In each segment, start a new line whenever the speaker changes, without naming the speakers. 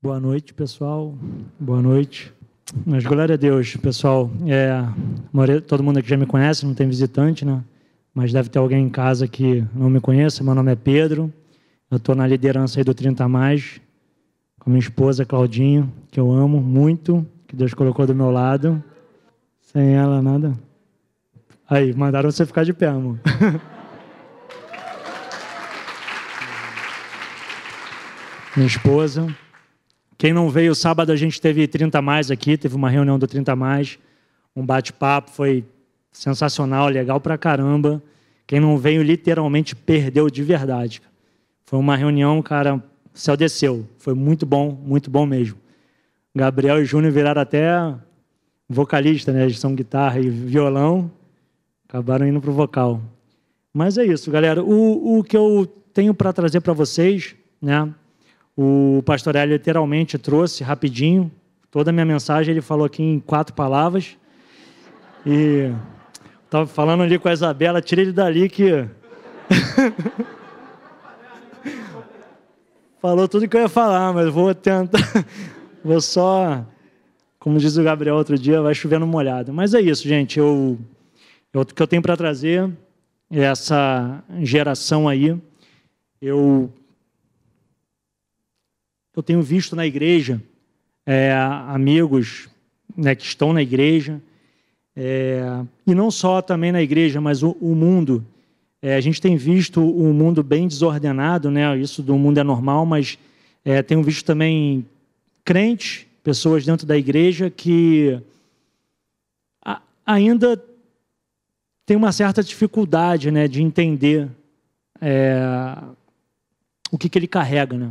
Boa noite, pessoal. Boa noite. Mas glória a Deus, pessoal. É, todo mundo aqui já me conhece, não tem visitante, né? Mas deve ter alguém em casa que não me conheça. Meu nome é Pedro. Eu estou na liderança aí do 30 Mais, com minha esposa Claudinha, que eu amo muito, que Deus colocou do meu lado. Sem ela, nada. Aí, mandaram você ficar de pé, amor. minha esposa. Quem não veio sábado, a gente teve 30 mais aqui, teve uma reunião do 30 mais, um bate-papo, foi sensacional, legal pra caramba. Quem não veio, literalmente perdeu de verdade. Foi uma reunião, cara, céu desceu. Foi muito bom, muito bom mesmo. Gabriel e Júnior viraram até vocalista, né? Eles são guitarra e violão. Acabaram indo pro vocal. Mas é isso, galera. O, o que eu tenho para trazer para vocês, né? O pastor Hélio literalmente trouxe rapidinho toda a minha mensagem, ele falou aqui em quatro palavras. E estava falando ali com a Isabela, tirei ele dali que. Falou tudo que eu ia falar, mas vou tentar. vou só. Como diz o Gabriel outro dia, vai chovendo molhado. Mas é isso, gente. Eu, eu, o que eu tenho para trazer é essa geração aí. Eu eu tenho visto na igreja é, amigos né, que estão na igreja, é, e não só também na igreja, mas o, o mundo. É, a gente tem visto um mundo bem desordenado, né? isso do mundo é normal, mas é, tenho visto também crentes, pessoas dentro da igreja que a, ainda tem uma certa dificuldade né, de entender é, o que, que ele carrega. Né?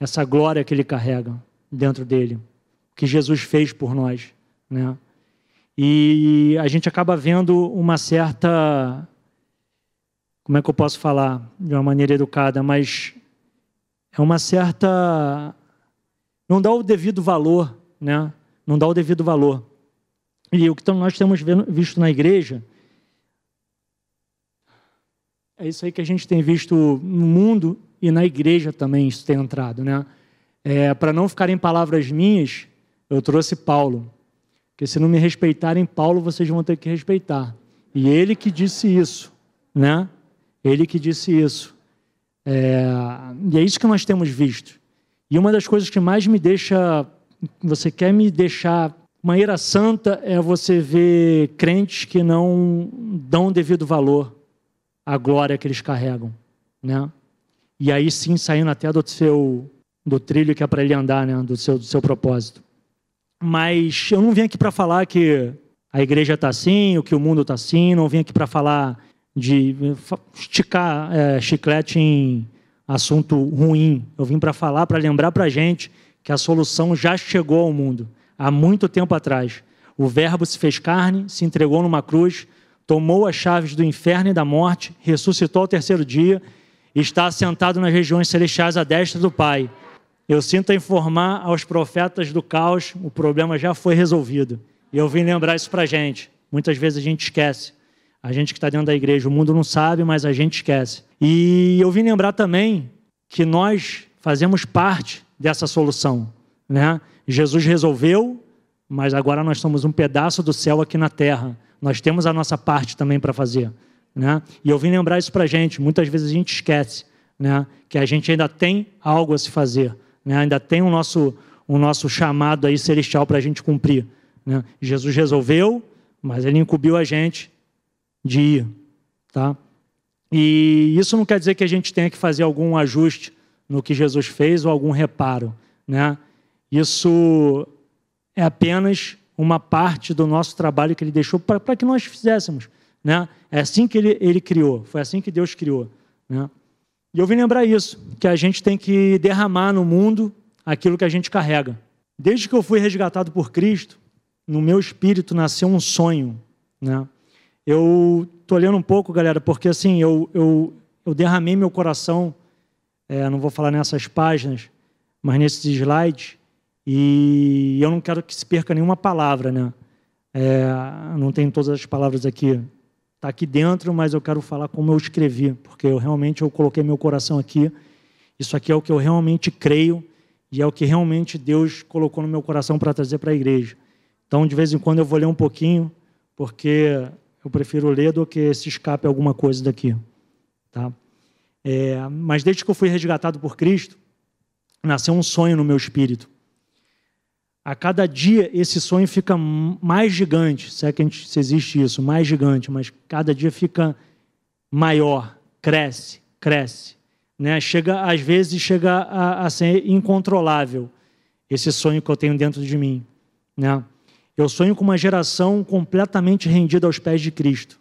Essa glória que ele carrega dentro dele, que Jesus fez por nós, né? E a gente acaba vendo uma certa como é que eu posso falar de uma maneira educada, mas é uma certa não dá o devido valor, né? Não dá o devido valor. E o que nós temos visto na igreja é isso aí que a gente tem visto no mundo e na igreja também isso tem entrado, né? É, Para não ficarem palavras minhas, eu trouxe Paulo. Porque se não me respeitarem Paulo, vocês vão ter que respeitar. E ele que disse isso, né? Ele que disse isso. É, e é isso que nós temos visto. E uma das coisas que mais me deixa, você quer me deixar uma santa é você ver crentes que não dão devido valor à glória que eles carregam, né? E aí sim saindo até do seu do trilho que é para ele andar, né, do seu do seu propósito. Mas eu não vim aqui para falar que a igreja está assim, o que o mundo está assim, não vim aqui para falar de esticar é, chiclete em assunto ruim. Eu vim para falar, para lembrar para a gente que a solução já chegou ao mundo há muito tempo atrás. O Verbo se fez carne, se entregou numa cruz, tomou as chaves do inferno e da morte, ressuscitou ao terceiro dia está sentado nas regiões celestiais à destra do Pai. Eu sinto informar aos profetas do caos, o problema já foi resolvido. E eu vim lembrar isso para a gente. Muitas vezes a gente esquece. A gente que está dentro da igreja, o mundo não sabe, mas a gente esquece. E eu vim lembrar também que nós fazemos parte dessa solução. Né? Jesus resolveu, mas agora nós somos um pedaço do céu aqui na terra. Nós temos a nossa parte também para fazer. Né? E eu vim lembrar isso para a gente. Muitas vezes a gente esquece né? que a gente ainda tem algo a se fazer, né? ainda tem o nosso, o nosso chamado aí celestial para a gente cumprir. Né? Jesus resolveu, mas ele incumbiu a gente de ir. Tá? E isso não quer dizer que a gente tenha que fazer algum ajuste no que Jesus fez ou algum reparo. Né? Isso é apenas uma parte do nosso trabalho que ele deixou para que nós fizéssemos. Né? É assim que ele, ele criou, foi assim que Deus criou. Né? E eu vim lembrar isso, que a gente tem que derramar no mundo aquilo que a gente carrega. Desde que eu fui resgatado por Cristo, no meu espírito nasceu um sonho. Né? Eu estou olhando um pouco, galera, porque assim, eu, eu, eu derramei meu coração, é, não vou falar nessas páginas, mas nesses slides, e eu não quero que se perca nenhuma palavra, né? É, não tenho todas as palavras aqui está aqui dentro, mas eu quero falar como eu escrevi, porque eu realmente eu coloquei meu coração aqui. Isso aqui é o que eu realmente creio E é o que realmente Deus colocou no meu coração para trazer para a igreja. Então, de vez em quando eu vou ler um pouquinho, porque eu prefiro ler do que se escape alguma coisa daqui. Tá? É, mas desde que eu fui resgatado por Cristo, nasceu um sonho no meu espírito. A cada dia esse sonho fica mais gigante, se é que gente, se existe isso, mais gigante, mas cada dia fica maior, cresce, cresce. Né? Chega, às vezes chega a, a ser incontrolável esse sonho que eu tenho dentro de mim. Né? Eu sonho com uma geração completamente rendida aos pés de Cristo.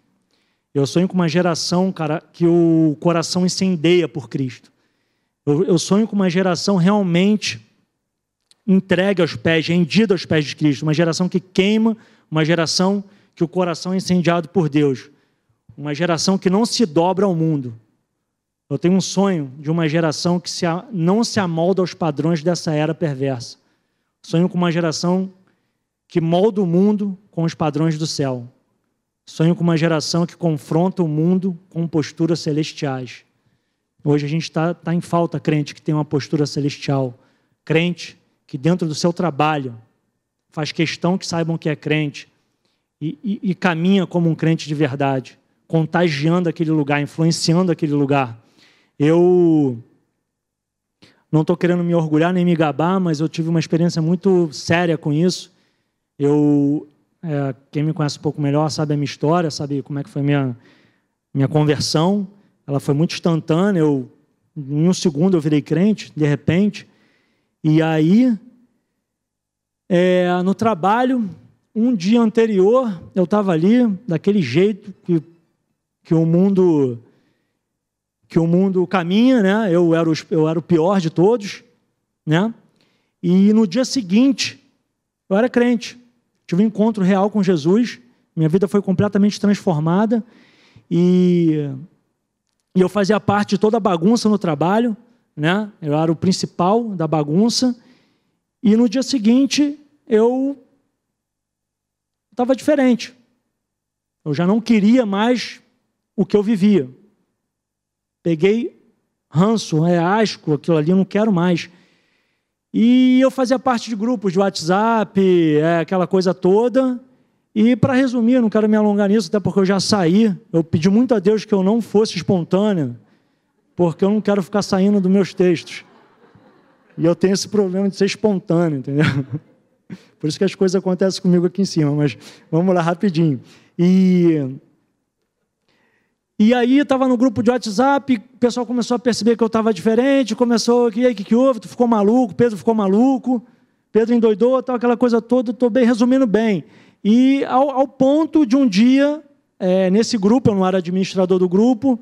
Eu sonho com uma geração, cara, que o coração incendeia por Cristo. Eu, eu sonho com uma geração realmente entregue aos pés, rendida aos pés de Cristo. Uma geração que queima, uma geração que o coração é incendiado por Deus. Uma geração que não se dobra ao mundo. Eu tenho um sonho de uma geração que se, não se amolda aos padrões dessa era perversa. Sonho com uma geração que molda o mundo com os padrões do céu. Sonho com uma geração que confronta o mundo com posturas celestiais. Hoje a gente está tá em falta crente que tem uma postura celestial. Crente que dentro do seu trabalho faz questão que saibam que é crente e, e, e caminha como um crente de verdade, contagiando aquele lugar, influenciando aquele lugar. Eu não estou querendo me orgulhar nem me gabar, mas eu tive uma experiência muito séria com isso. Eu é, quem me conhece um pouco melhor sabe a minha história, sabe como é que foi minha minha conversão. Ela foi muito instantânea. Eu, em um segundo eu virei crente, de repente. E aí, é, no trabalho, um dia anterior, eu estava ali daquele jeito que, que o mundo que o mundo caminha, né? Eu era, o, eu era o pior de todos, né? E no dia seguinte, eu era crente. Tive um encontro real com Jesus, minha vida foi completamente transformada e, e eu fazia parte de toda a bagunça no trabalho, né? Eu era o principal da bagunça e no dia seguinte eu estava diferente. Eu já não queria mais o que eu vivia. Peguei ranço, é asco, aquilo ali eu não quero mais. E eu fazia parte de grupos de WhatsApp, é, aquela coisa toda. E para resumir, não quero me alongar nisso, até porque eu já saí. Eu pedi muito a Deus que eu não fosse espontâneo, porque eu não quero ficar saindo dos meus textos. E eu tenho esse problema de ser espontâneo, entendeu? Por isso que as coisas acontecem comigo aqui em cima, mas vamos lá rapidinho. E e aí estava no grupo de WhatsApp, o pessoal começou a perceber que eu estava diferente, começou, o que, que, que houve? Tu ficou maluco, Pedro ficou maluco, Pedro endoidou, tal, aquela coisa toda, estou bem resumindo bem. E ao, ao ponto de um dia, é, nesse grupo, eu não era administrador do grupo,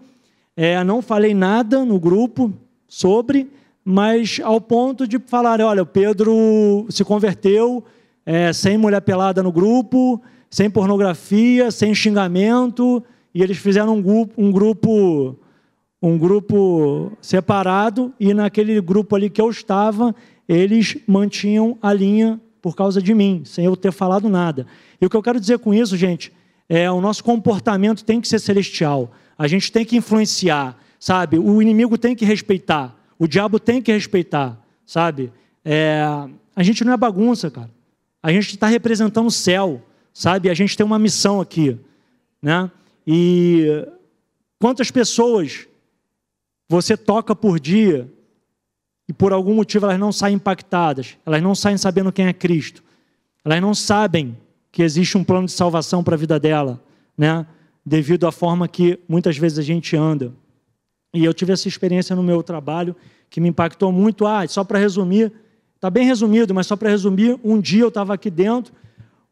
é, não falei nada no grupo sobre, mas ao ponto de falar, olha, o Pedro se converteu é, sem mulher pelada no grupo, sem pornografia, sem xingamento, e eles fizeram um grupo, um grupo, um grupo separado, e naquele grupo ali que eu estava, eles mantinham a linha por causa de mim, sem eu ter falado nada. E o que eu quero dizer com isso, gente, é o nosso comportamento tem que ser celestial. A gente tem que influenciar, sabe? O inimigo tem que respeitar, o diabo tem que respeitar, sabe? É, a gente não é bagunça, cara. A gente está representando o céu, sabe? A gente tem uma missão aqui, né? E quantas pessoas você toca por dia e por algum motivo elas não saem impactadas, elas não saem sabendo quem é Cristo, elas não sabem que existe um plano de salvação para a vida dela, né? Devido à forma que muitas vezes a gente anda. E eu tive essa experiência no meu trabalho que me impactou muito. Ah, só para resumir, está bem resumido, mas só para resumir, um dia eu estava aqui dentro,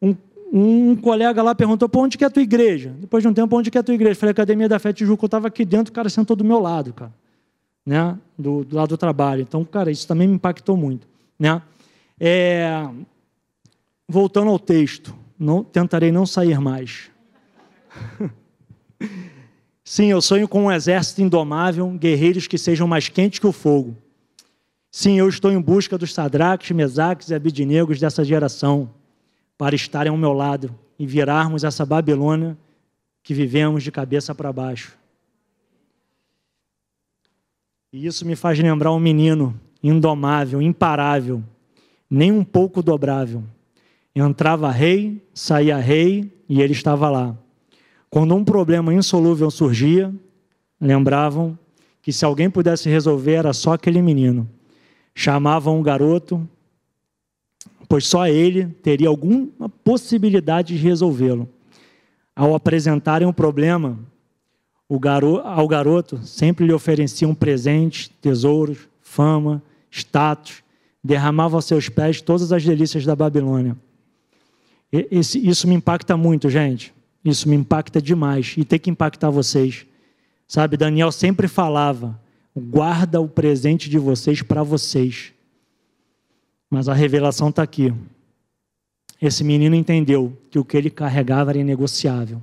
um, um colega lá perguntou, para onde que é a tua igreja? Depois de um tempo, onde que é a tua igreja? Eu falei, Academia da Fé Tijuca, eu estava aqui dentro, o cara sentou do meu lado, cara. Né? Do, do, lado do trabalho. Então, cara, isso também me impactou muito. Né? É... Voltando ao texto, não, tentarei não sair mais. Sim, eu sonho com um exército indomável, guerreiros que sejam mais quentes que o fogo. Sim, eu estou em busca dos Sadraques, Mesaques e Abidinegos dessa geração para estarem ao meu lado e virarmos essa Babilônia que vivemos de cabeça para baixo. E isso me faz lembrar um menino indomável, imparável, nem um pouco dobrável. Entrava rei, saía rei e ele estava lá. Quando um problema insolúvel surgia, lembravam que se alguém pudesse resolver era só aquele menino. Chamavam o garoto, pois só ele teria alguma possibilidade de resolvê-lo. Ao apresentarem o problema, o garo, ao garoto sempre lhe ofereciam presentes, tesouros, fama, status, derramava aos seus pés todas as delícias da Babilônia. Esse, isso me impacta muito, gente. Isso me impacta demais e tem que impactar vocês. Sabe, Daniel sempre falava: guarda o presente de vocês para vocês. Mas a revelação está aqui. Esse menino entendeu que o que ele carregava era inegociável.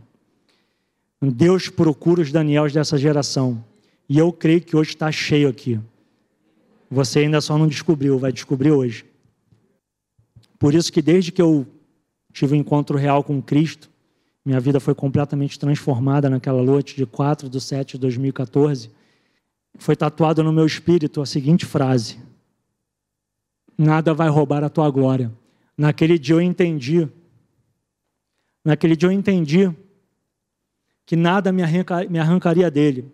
Deus procura os Daniels dessa geração. E eu creio que hoje está cheio aqui. Você ainda só não descobriu, vai descobrir hoje. Por isso que desde que eu tive um encontro real com Cristo, minha vida foi completamente transformada naquela noite de 4 de 7 de 2014. Foi tatuado no meu espírito a seguinte frase: Nada vai roubar a tua glória. Naquele dia eu entendi. Naquele dia eu entendi que nada me, arrancaria dele,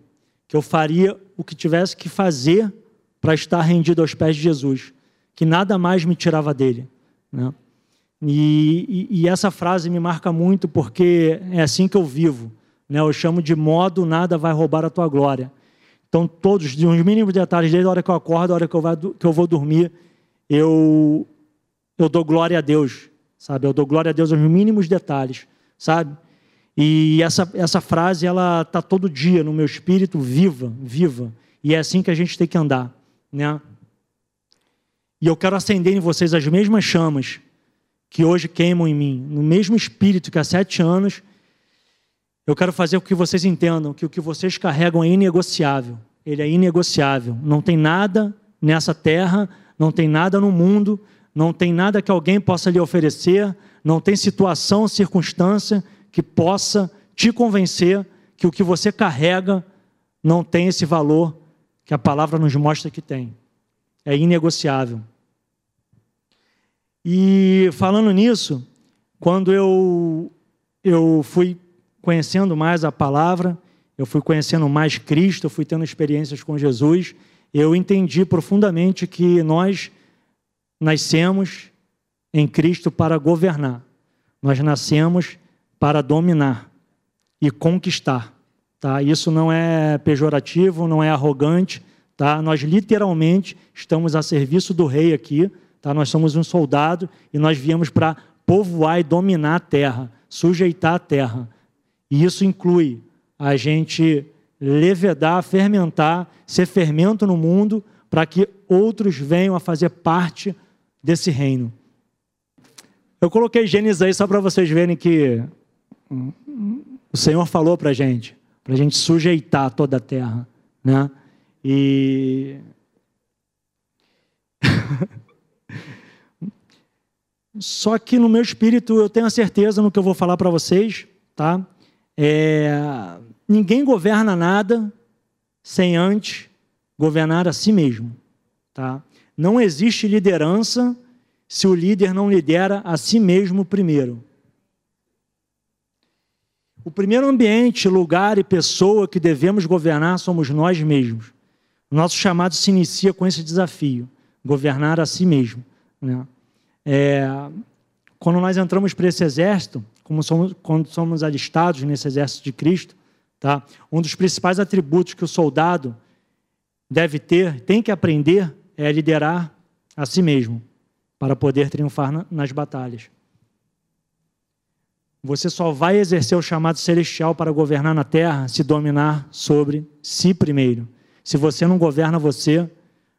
que eu faria o que tivesse que fazer para estar rendido aos pés de Jesus, que nada mais me tirava dele. Né? E, e, e, essa frase me marca muito porque é assim que eu vivo. Né? Eu chamo de modo nada vai roubar a tua glória. Então, todos, de uns mínimos detalhes, desde a hora que eu acordo, a hora que eu, vou, que eu vou dormir, eu, eu dou glória a Deus, sabe? Eu dou glória a Deus aos mínimos detalhes, sabe? E essa, essa frase, ela está todo dia no meu espírito, viva, viva. E é assim que a gente tem que andar, né? E eu quero acender em vocês as mesmas chamas que hoje queimam em mim, no mesmo espírito que há sete anos. Eu quero fazer com que vocês entendam que o que vocês carregam é inegociável. Ele é inegociável. Não tem nada nessa terra, não tem nada no mundo, não tem nada que alguém possa lhe oferecer, não tem situação, circunstância que possa te convencer que o que você carrega não tem esse valor que a palavra nos mostra que tem. É inegociável. E falando nisso, quando eu, eu fui conhecendo mais a palavra, eu fui conhecendo mais Cristo, eu fui tendo experiências com Jesus, eu entendi profundamente que nós nascemos em Cristo para governar. Nós nascemos para dominar e conquistar. Tá? Isso não é pejorativo, não é arrogante. Tá? Nós literalmente estamos a serviço do rei aqui. Tá? Nós somos um soldado e nós viemos para povoar e dominar a terra, sujeitar a terra. E isso inclui a gente levedar, fermentar, ser fermento no mundo para que outros venham a fazer parte desse reino. Eu coloquei Gênesis aí só para vocês verem que o Senhor falou para a gente, para a gente sujeitar toda a terra, né? E Só que no meu espírito eu tenho a certeza no que eu vou falar para vocês, tá? É, ninguém governa nada sem antes governar a si mesmo, tá? Não existe liderança se o líder não lidera a si mesmo primeiro. O primeiro ambiente, lugar e pessoa que devemos governar somos nós mesmos. Nosso chamado se inicia com esse desafio: governar a si mesmo. Né? É, quando nós entramos para esse exército, como somos, quando somos alistados nesse exército de Cristo, tá? um dos principais atributos que o soldado deve ter, tem que aprender, é liderar a si mesmo, para poder triunfar na, nas batalhas. Você só vai exercer o chamado celestial para governar na terra se dominar sobre si primeiro. Se você não governa você,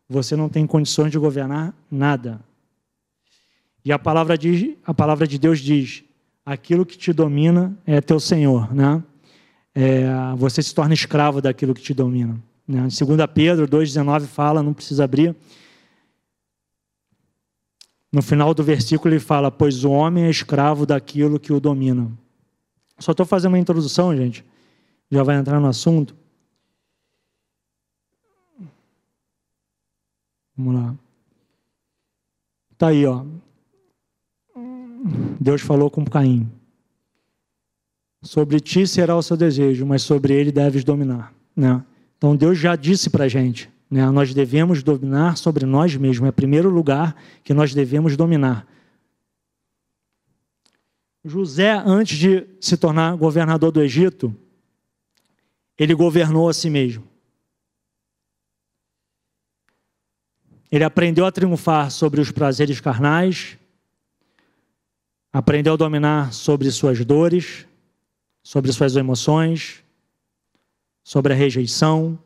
você não tem condições de governar nada. E a palavra, diz, a palavra de Deus diz: aquilo que te domina é teu Senhor, né? É, você se torna escravo daquilo que te domina. Né? Em 2 Pedro 2,19 fala, não precisa abrir. No final do versículo ele fala: Pois o homem é escravo daquilo que o domina. Só estou fazendo uma introdução, gente. Já vai entrar no assunto. Vamos lá. Tá aí, ó. Deus falou com Caim. Sobre ti será o seu desejo, mas sobre ele deves dominar. Né? Então Deus já disse para a gente, né? nós devemos dominar sobre nós mesmos. É o primeiro lugar que nós devemos dominar. José, antes de se tornar governador do Egito, ele governou a si mesmo. Ele aprendeu a triunfar sobre os prazeres carnais, aprendeu a dominar sobre suas dores, sobre suas emoções, sobre a rejeição.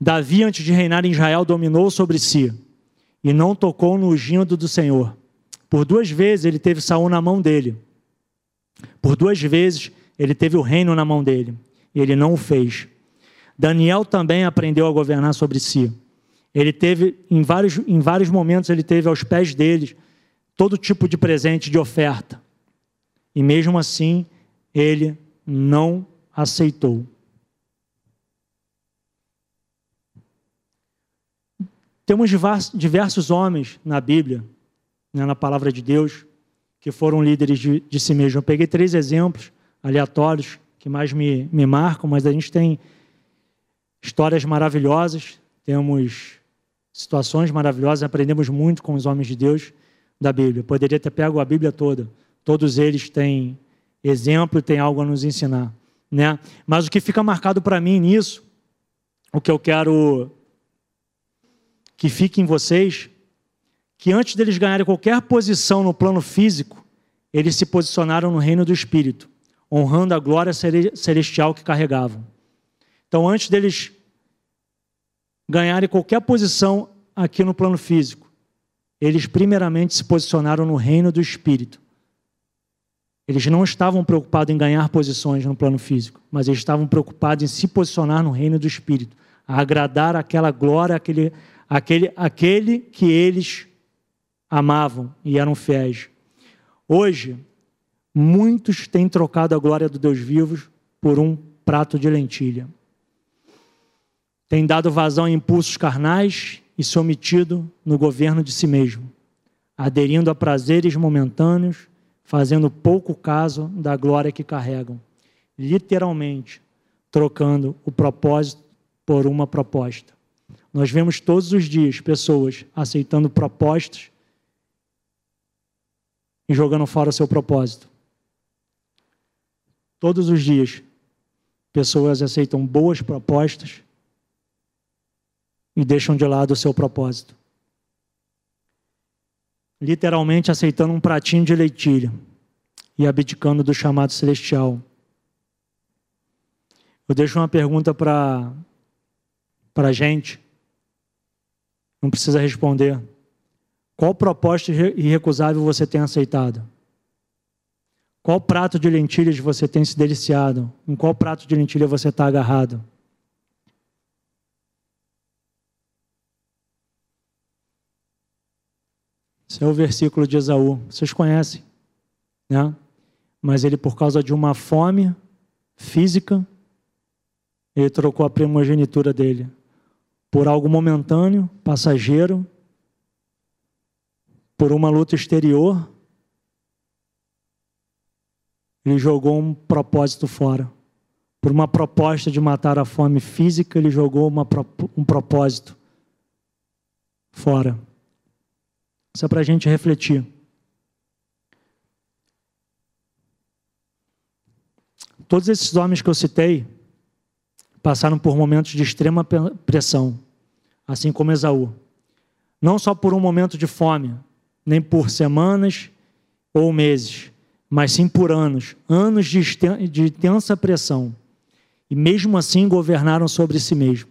Davi, antes de reinar em Israel, dominou sobre si e não tocou no ungido do Senhor. Por duas vezes ele teve Saul na mão dele. Por duas vezes ele teve o reino na mão dele e ele não o fez. Daniel também aprendeu a governar sobre si. Ele teve, em vários, em vários momentos, ele teve aos pés deles todo tipo de presente, de oferta. E mesmo assim, ele não aceitou. Temos diversos homens na Bíblia, né, na palavra de Deus, que foram líderes de, de si mesmos. Eu peguei três exemplos aleatórios que mais me, me marcam, mas a gente tem histórias maravilhosas, temos situações maravilhosas, aprendemos muito com os homens de Deus da Bíblia. poderia ter pego a Bíblia toda. Todos eles têm exemplo e têm algo a nos ensinar. Né? Mas o que fica marcado para mim nisso, o que eu quero que fique em vocês, que antes deles ganharem qualquer posição no plano físico, eles se posicionaram no reino do Espírito, honrando a glória celestial que carregavam. Então, antes deles ganharem qualquer posição aqui no plano físico, eles primeiramente se posicionaram no reino do Espírito. Eles não estavam preocupados em ganhar posições no plano físico, mas eles estavam preocupados em se posicionar no reino do Espírito, a agradar aquela glória, aquele, aquele, aquele que eles amavam e eram fiéis. Hoje, muitos têm trocado a glória do Deus vivo por um prato de lentilha. Têm dado vazão a impulsos carnais e se omitido no governo de si mesmo, aderindo a prazeres momentâneos, fazendo pouco caso da glória que carregam, literalmente trocando o propósito por uma proposta. Nós vemos todos os dias pessoas aceitando propostas e jogando fora o seu propósito. Todos os dias, pessoas aceitam boas propostas e deixam de lado o seu propósito. Literalmente aceitando um pratinho de leitilha e abdicando do chamado celestial. Eu deixo uma pergunta para a gente não precisa responder. Qual proposta irrecusável você tem aceitado? Qual prato de lentilhas você tem se deliciado? Em qual prato de lentilha você está agarrado? É o versículo de Esaú. Vocês conhecem, né? Mas ele, por causa de uma fome física, ele trocou a primogenitura dele por algo momentâneo, passageiro, por uma luta exterior, ele jogou um propósito fora. Por uma proposta de matar a fome física, ele jogou uma, um propósito fora. Isso é para a gente refletir. Todos esses homens que eu citei, passaram por momentos de extrema pressão, assim como Esaú. Não só por um momento de fome, nem por semanas ou meses, mas sim por anos anos de intensa pressão. E mesmo assim governaram sobre si mesmo.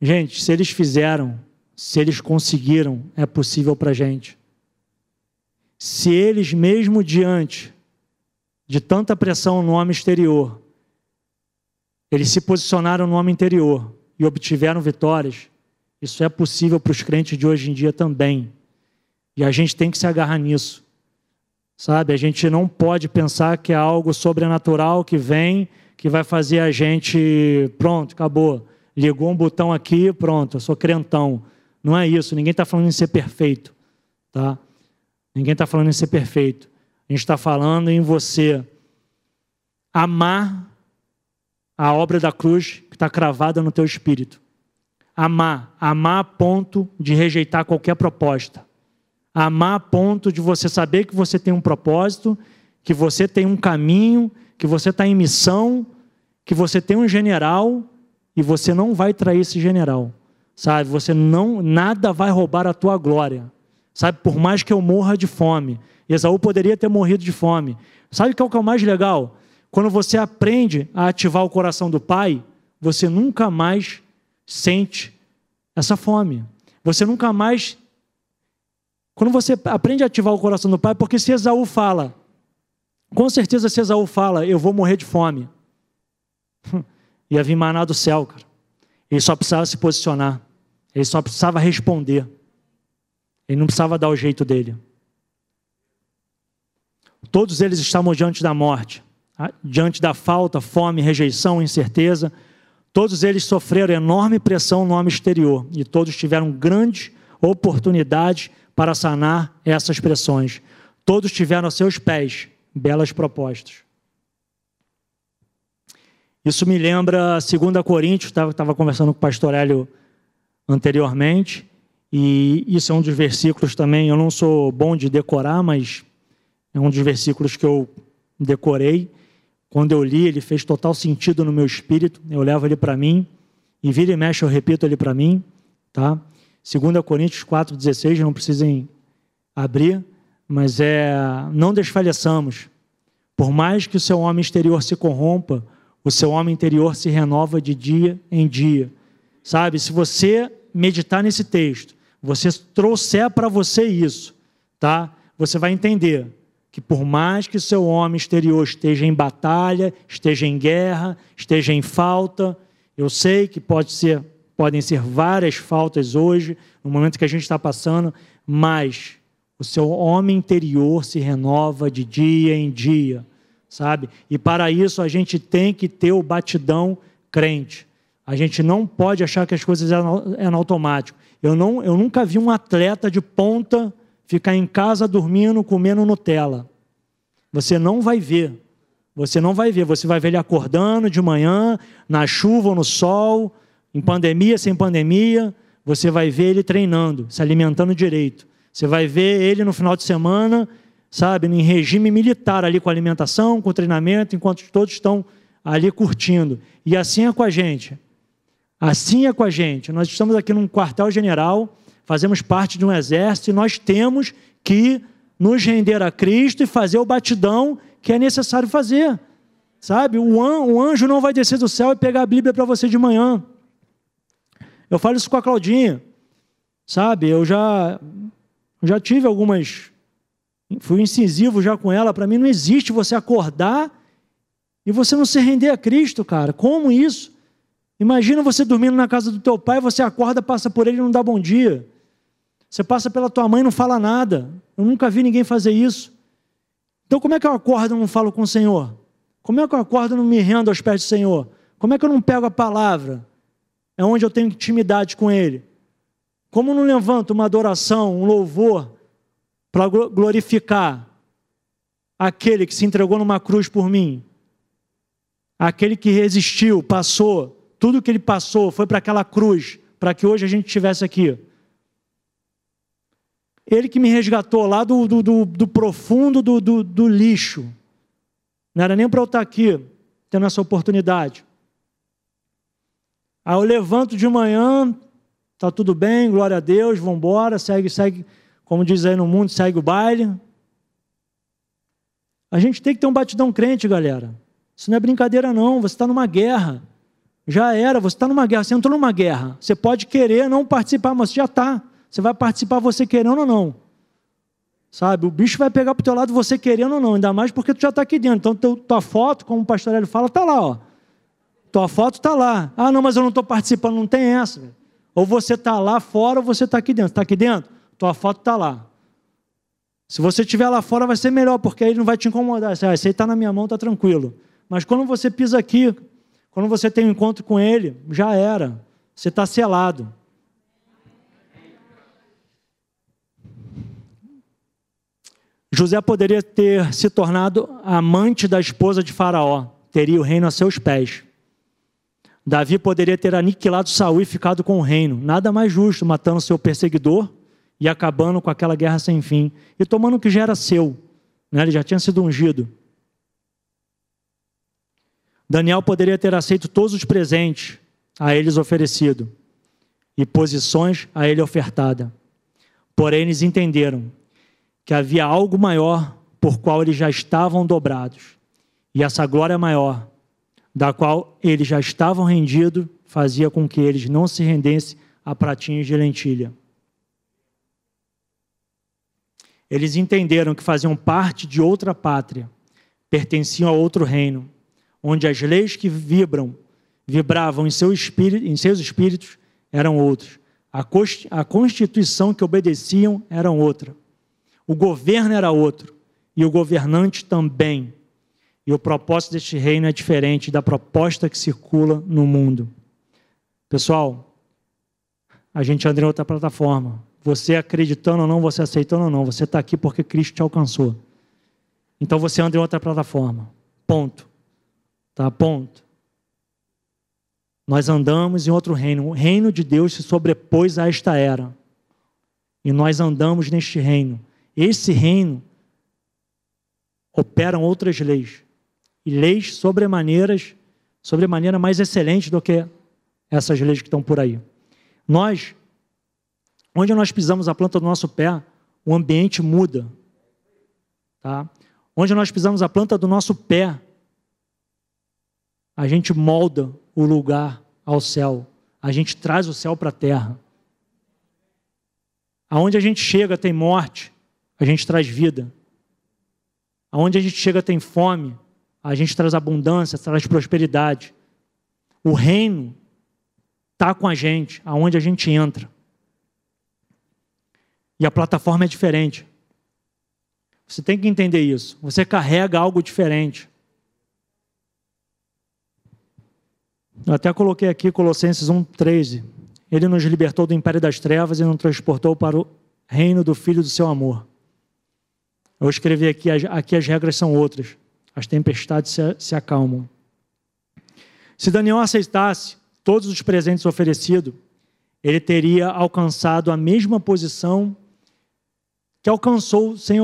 Gente, se eles fizeram, se eles conseguiram, é possível para a gente. Se eles, mesmo diante de tanta pressão no homem exterior, eles se posicionaram no homem interior e obtiveram vitórias. Isso é possível para os crentes de hoje em dia também. E a gente tem que se agarrar nisso. Sabe? A gente não pode pensar que é algo sobrenatural que vem, que vai fazer a gente, pronto, acabou. Ligou um botão aqui, pronto, eu sou crentão. Não é isso. Ninguém está falando em ser perfeito. Tá? Ninguém está falando em ser perfeito. A gente está falando em você amar a obra da cruz que está cravada no teu espírito. Amar, amar a ponto de rejeitar qualquer proposta. Amar a ponto de você saber que você tem um propósito, que você tem um caminho, que você está em missão, que você tem um general e você não vai trair esse general. Sabe? Você não nada vai roubar a tua glória. Sabe? Por mais que eu morra de fome. Esaú poderia ter morrido de fome. Sabe o que é o mais legal? Quando você aprende a ativar o coração do pai, você nunca mais sente essa fome. Você nunca mais. Quando você aprende a ativar o coração do pai, porque se Esaú fala, com certeza se Esaú fala, eu vou morrer de fome, ia vir maná do céu, cara. Ele só precisava se posicionar, ele só precisava responder, ele não precisava dar o jeito dele. Todos eles estavam diante da morte, diante da falta, fome, rejeição, incerteza. Todos eles sofreram enorme pressão no homem exterior e todos tiveram grandes oportunidades para sanar essas pressões. Todos tiveram a seus pés belas propostas. Isso me lembra 2 Coríntios, estava conversando com o pastor Hélio anteriormente, e isso é um dos versículos também. Eu não sou bom de decorar, mas é um dos versículos que eu decorei. Quando eu li, ele fez total sentido no meu espírito. Eu levo ele para mim e vira e mexe eu repito ele para mim, tá? 2 Coríntios 4:16, não precisem abrir, mas é não desfaleçamos. Por mais que o seu homem exterior se corrompa, o seu homem interior se renova de dia em dia. Sabe? Se você meditar nesse texto, você trouxer para você isso, tá? Você vai entender que por mais que seu homem exterior esteja em batalha, esteja em guerra, esteja em falta, eu sei que pode ser, podem ser várias faltas hoje, no momento que a gente está passando, mas o seu homem interior se renova de dia em dia, sabe? E para isso a gente tem que ter o batidão crente. A gente não pode achar que as coisas é no, é automático. Eu, não, eu nunca vi um atleta de ponta ficar em casa dormindo, comendo Nutella. Você não vai ver. Você não vai ver. Você vai ver ele acordando de manhã, na chuva ou no sol, em pandemia, sem pandemia. Você vai ver ele treinando, se alimentando direito. Você vai ver ele no final de semana, sabe, em regime militar ali com alimentação, com treinamento, enquanto todos estão ali curtindo. E assim é com a gente. Assim é com a gente. Nós estamos aqui num quartel-general fazemos parte de um exército e nós temos que nos render a Cristo e fazer o batidão que é necessário fazer. Sabe? O anjo não vai descer do céu e pegar a Bíblia para você de manhã. Eu falo isso com a Claudinha. Sabe? Eu já, já tive algumas. Fui incisivo já com ela. Para mim não existe você acordar e você não se render a Cristo, cara. Como isso? Imagina você dormindo na casa do teu pai, você acorda, passa por ele e não dá bom dia. Você passa pela tua mãe e não fala nada. Eu nunca vi ninguém fazer isso. Então, como é que eu acordo e não falo com o Senhor? Como é que eu acordo e não me rendo aos pés do Senhor? Como é que eu não pego a palavra? É onde eu tenho intimidade com Ele. Como não levanto uma adoração, um louvor, para glorificar aquele que se entregou numa cruz por mim? Aquele que resistiu, passou, tudo que ele passou foi para aquela cruz, para que hoje a gente estivesse aqui. Ele que me resgatou lá do, do, do, do profundo do, do, do lixo. Não era nem para eu estar aqui, tendo essa oportunidade. Aí eu levanto de manhã, tá tudo bem, glória a Deus, vamos embora, segue, segue, como diz aí no mundo, segue o baile. A gente tem que ter um batidão crente, galera. Isso não é brincadeira, não. Você está numa guerra. Já era, você está numa guerra, você entrou numa guerra. Você pode querer não participar, mas já está. Você vai participar você querendo ou não. Sabe? O bicho vai pegar para o teu lado você querendo ou não, ainda mais porque tu já está aqui dentro. Então, tua foto, como o pastor Hélio fala, está lá. Ó. Tua foto está lá. Ah, não, mas eu não estou participando. Não tem essa. Ou você está lá fora ou você está aqui dentro. Está aqui dentro? Tua foto está lá. Se você estiver lá fora, vai ser melhor, porque aí ele não vai te incomodar. Você, ah, esse aí está na minha mão, está tranquilo. Mas quando você pisa aqui, quando você tem um encontro com Ele, já era. Você está selado. José poderia ter se tornado amante da esposa de Faraó, teria o reino a seus pés. Davi poderia ter aniquilado Saul e ficado com o reino, nada mais justo, matando seu perseguidor e acabando com aquela guerra sem fim e tomando o que já era seu. Né? Ele já tinha sido ungido. Daniel poderia ter aceito todos os presentes a eles oferecido e posições a ele ofertada. Porém, eles entenderam que havia algo maior por qual eles já estavam dobrados. E essa glória maior, da qual eles já estavam rendidos, fazia com que eles não se rendessem a pratinhos de lentilha. Eles entenderam que faziam parte de outra pátria, pertenciam a outro reino, onde as leis que vibram, vibravam em, seu espírito, em seus espíritos eram outros. A constituição que obedeciam era outra. O governo era outro e o governante também. E o propósito deste reino é diferente da proposta que circula no mundo. Pessoal, a gente anda em outra plataforma. Você acreditando ou não, você aceitando ou não, você está aqui porque Cristo te alcançou. Então você anda em outra plataforma. Ponto. Tá? Ponto. Nós andamos em outro reino. O reino de Deus se sobrepôs a esta era. E nós andamos neste reino. Esse reino operam outras leis. E leis sobremaneiras, sobremaneira mais excelentes do que essas leis que estão por aí. Nós, onde nós pisamos a planta do nosso pé, o ambiente muda. Tá? Onde nós pisamos a planta do nosso pé, a gente molda o lugar ao céu. A gente traz o céu para a terra. Aonde a gente chega tem morte, a gente traz vida. Aonde a gente chega tem fome, a gente traz abundância, traz prosperidade. O reino está com a gente, aonde a gente entra. E a plataforma é diferente. Você tem que entender isso. Você carrega algo diferente. Eu até coloquei aqui Colossenses 1,13. Ele nos libertou do império das trevas e nos transportou para o reino do Filho do seu amor. Eu escrevi aqui, aqui as regras são outras. As tempestades se, se acalmam. Se Daniel aceitasse todos os presentes oferecidos, ele teria alcançado a mesma posição que alcançou sem,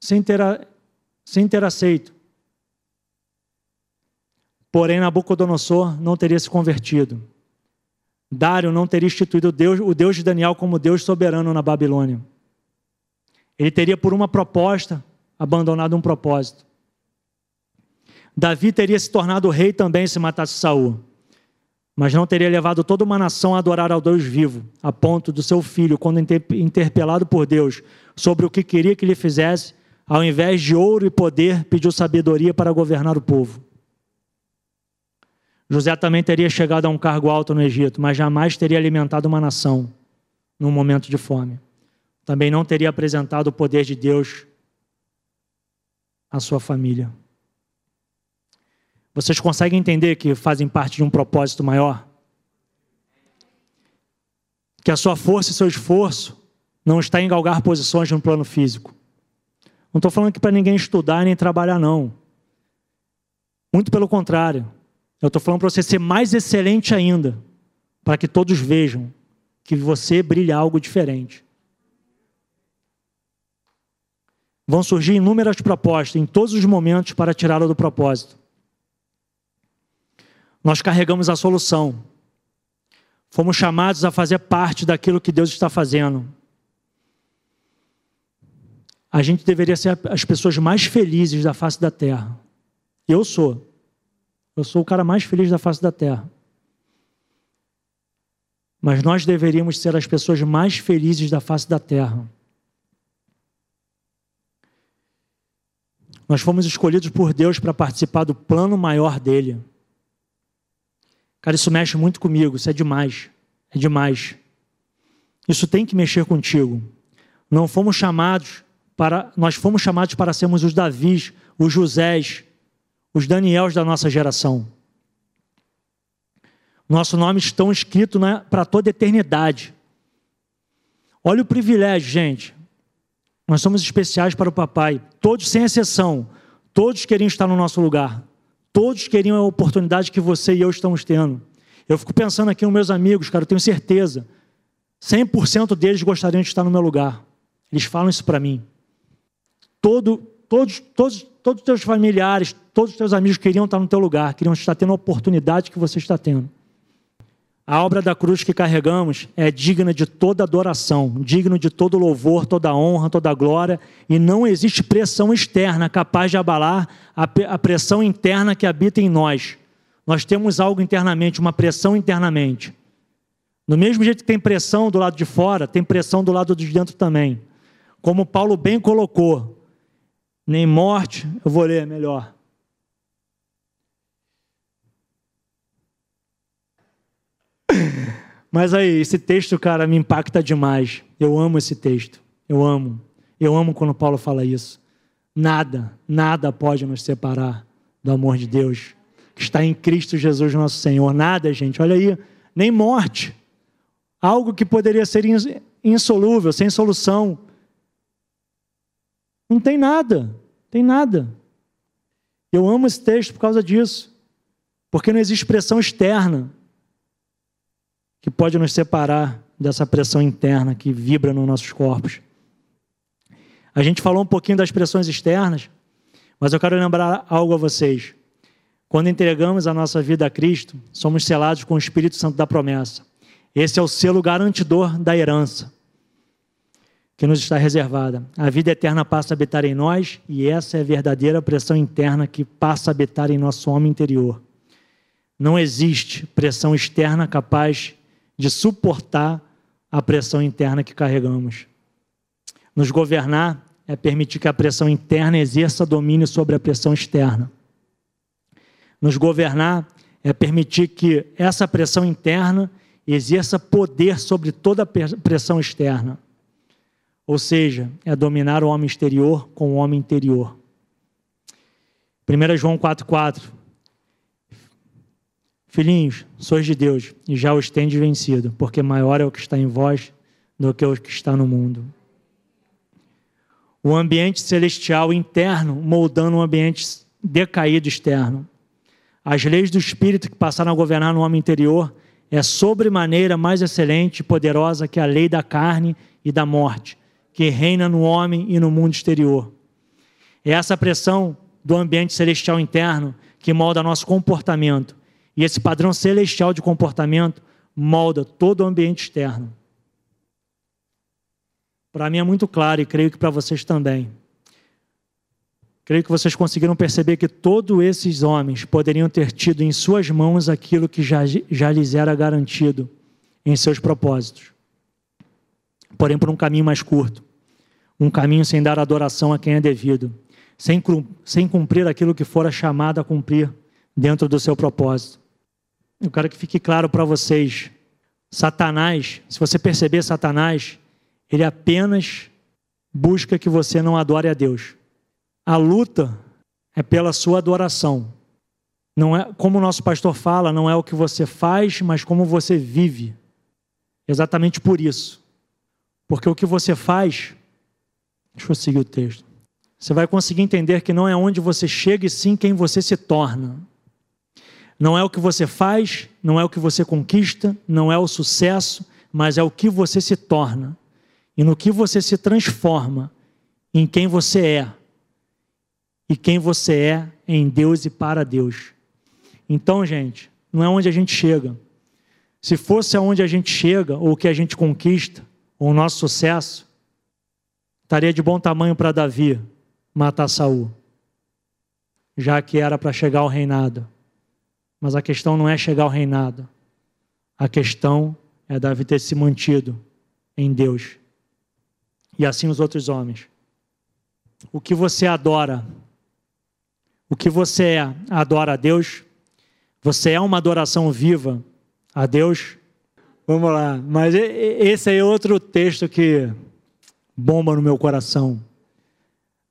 sem, ter, sem ter aceito. Porém, Nabucodonosor não teria se convertido. Dário não teria instituído o Deus, o Deus de Daniel como Deus soberano na Babilônia. Ele teria, por uma proposta, abandonado um propósito. Davi teria se tornado rei também se matasse Saul, mas não teria levado toda uma nação a adorar ao Deus vivo, a ponto do seu filho, quando interpelado por Deus sobre o que queria que lhe fizesse, ao invés de ouro e poder, pediu sabedoria para governar o povo. José também teria chegado a um cargo alto no Egito, mas jamais teria alimentado uma nação num momento de fome. Também não teria apresentado o poder de Deus à sua família. Vocês conseguem entender que fazem parte de um propósito maior? Que a sua força e seu esforço não está em galgar posições no plano físico. Não estou falando que para ninguém estudar nem trabalhar, não. Muito pelo contrário. Eu estou falando para você ser mais excelente ainda, para que todos vejam que você brilha algo diferente. Vão surgir inúmeras propostas em todos os momentos para tirá-lo do propósito. Nós carregamos a solução. Fomos chamados a fazer parte daquilo que Deus está fazendo. A gente deveria ser as pessoas mais felizes da face da terra. Eu sou. Eu sou o cara mais feliz da face da terra. Mas nós deveríamos ser as pessoas mais felizes da face da terra. Nós fomos escolhidos por Deus para participar do plano maior dele. Cara, isso mexe muito comigo, isso é demais. É demais. Isso tem que mexer contigo. Não fomos chamados para, nós fomos chamados para sermos os Davis, os Josés, os Daniels da nossa geração. Nosso nome estão escrito para toda eternidade. Olha o privilégio, gente. Nós somos especiais para o papai. Todos, sem exceção, todos queriam estar no nosso lugar. Todos queriam a oportunidade que você e eu estamos tendo. Eu fico pensando aqui nos meus amigos, cara, eu tenho certeza. 100% deles gostariam de estar no meu lugar. Eles falam isso para mim. Todo, todos, todos, todos os teus familiares, todos os teus amigos queriam estar no teu lugar, queriam estar tendo a oportunidade que você está tendo. A obra da cruz que carregamos é digna de toda adoração, digno de todo louvor, toda honra, toda glória, e não existe pressão externa capaz de abalar a pressão interna que habita em nós. Nós temos algo internamente, uma pressão internamente. Do mesmo jeito que tem pressão do lado de fora, tem pressão do lado de dentro também. Como Paulo bem colocou, nem morte, eu vou ler melhor. Mas aí, esse texto, cara, me impacta demais. Eu amo esse texto. Eu amo. Eu amo quando Paulo fala isso. Nada, nada pode nos separar do amor de Deus que está em Cristo Jesus, nosso Senhor. Nada, gente. Olha aí, nem morte. Algo que poderia ser insolúvel, sem solução. Não tem nada. Tem nada. Eu amo esse texto por causa disso. Porque não existe pressão externa que pode nos separar dessa pressão interna que vibra nos nossos corpos. A gente falou um pouquinho das pressões externas, mas eu quero lembrar algo a vocês. Quando entregamos a nossa vida a Cristo, somos selados com o Espírito Santo da promessa. Esse é o selo garantidor da herança que nos está reservada. A vida eterna passa a habitar em nós e essa é a verdadeira pressão interna que passa a habitar em nosso homem interior. Não existe pressão externa capaz de suportar a pressão interna que carregamos. Nos governar é permitir que a pressão interna exerça domínio sobre a pressão externa. Nos governar é permitir que essa pressão interna exerça poder sobre toda a pressão externa. Ou seja, é dominar o homem exterior com o homem interior. 1 João 4,4 Filhinhos, sois de Deus e já os tendes vencido, porque maior é o que está em vós do que o que está no mundo. O ambiente celestial interno moldando um ambiente decaído externo. As leis do Espírito que passaram a governar no homem interior é sobremaneira mais excelente e poderosa que a lei da carne e da morte, que reina no homem e no mundo exterior. É essa pressão do ambiente celestial interno que molda nosso comportamento e esse padrão celestial de comportamento molda todo o ambiente externo. Para mim é muito claro e creio que para vocês também. Creio que vocês conseguiram perceber que todos esses homens poderiam ter tido em suas mãos aquilo que já, já lhes era garantido em seus propósitos. Porém, por um caminho mais curto, um caminho sem dar adoração a quem é devido, sem, sem cumprir aquilo que fora chamado a cumprir dentro do seu propósito. Eu quero que fique claro para vocês: Satanás, se você perceber Satanás, ele apenas busca que você não adore a Deus. A luta é pela sua adoração. Não é, como o nosso pastor fala, não é o que você faz, mas como você vive. Exatamente por isso. Porque o que você faz, deixa eu seguir o texto. Você vai conseguir entender que não é onde você chega e sim quem você se torna. Não é o que você faz, não é o que você conquista, não é o sucesso, mas é o que você se torna. E no que você se transforma, em quem você é. E quem você é em Deus e para Deus. Então, gente, não é onde a gente chega. Se fosse aonde a gente chega, ou o que a gente conquista, ou o nosso sucesso, estaria de bom tamanho para Davi matar Saul, já que era para chegar ao reinado. Mas a questão não é chegar ao reinado. A questão é Davi ter se mantido em Deus. E assim os outros homens. O que você adora, o que você é, adora a Deus? Você é uma adoração viva a Deus? Vamos lá, mas esse aí é outro texto que bomba no meu coração.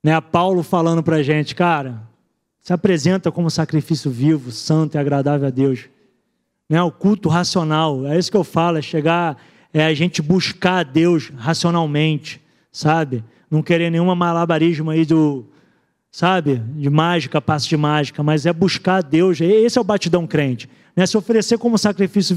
Né? Paulo falando para a gente, cara, se apresenta como sacrifício vivo, santo e agradável a Deus. Né? O culto racional, é isso que eu falo, é chegar, é a gente buscar a Deus racionalmente, sabe? Não querer nenhuma malabarismo aí do, sabe, de mágica, passo de mágica, mas é buscar a Deus. Esse é o batidão crente. Né? Se oferecer como sacrifício,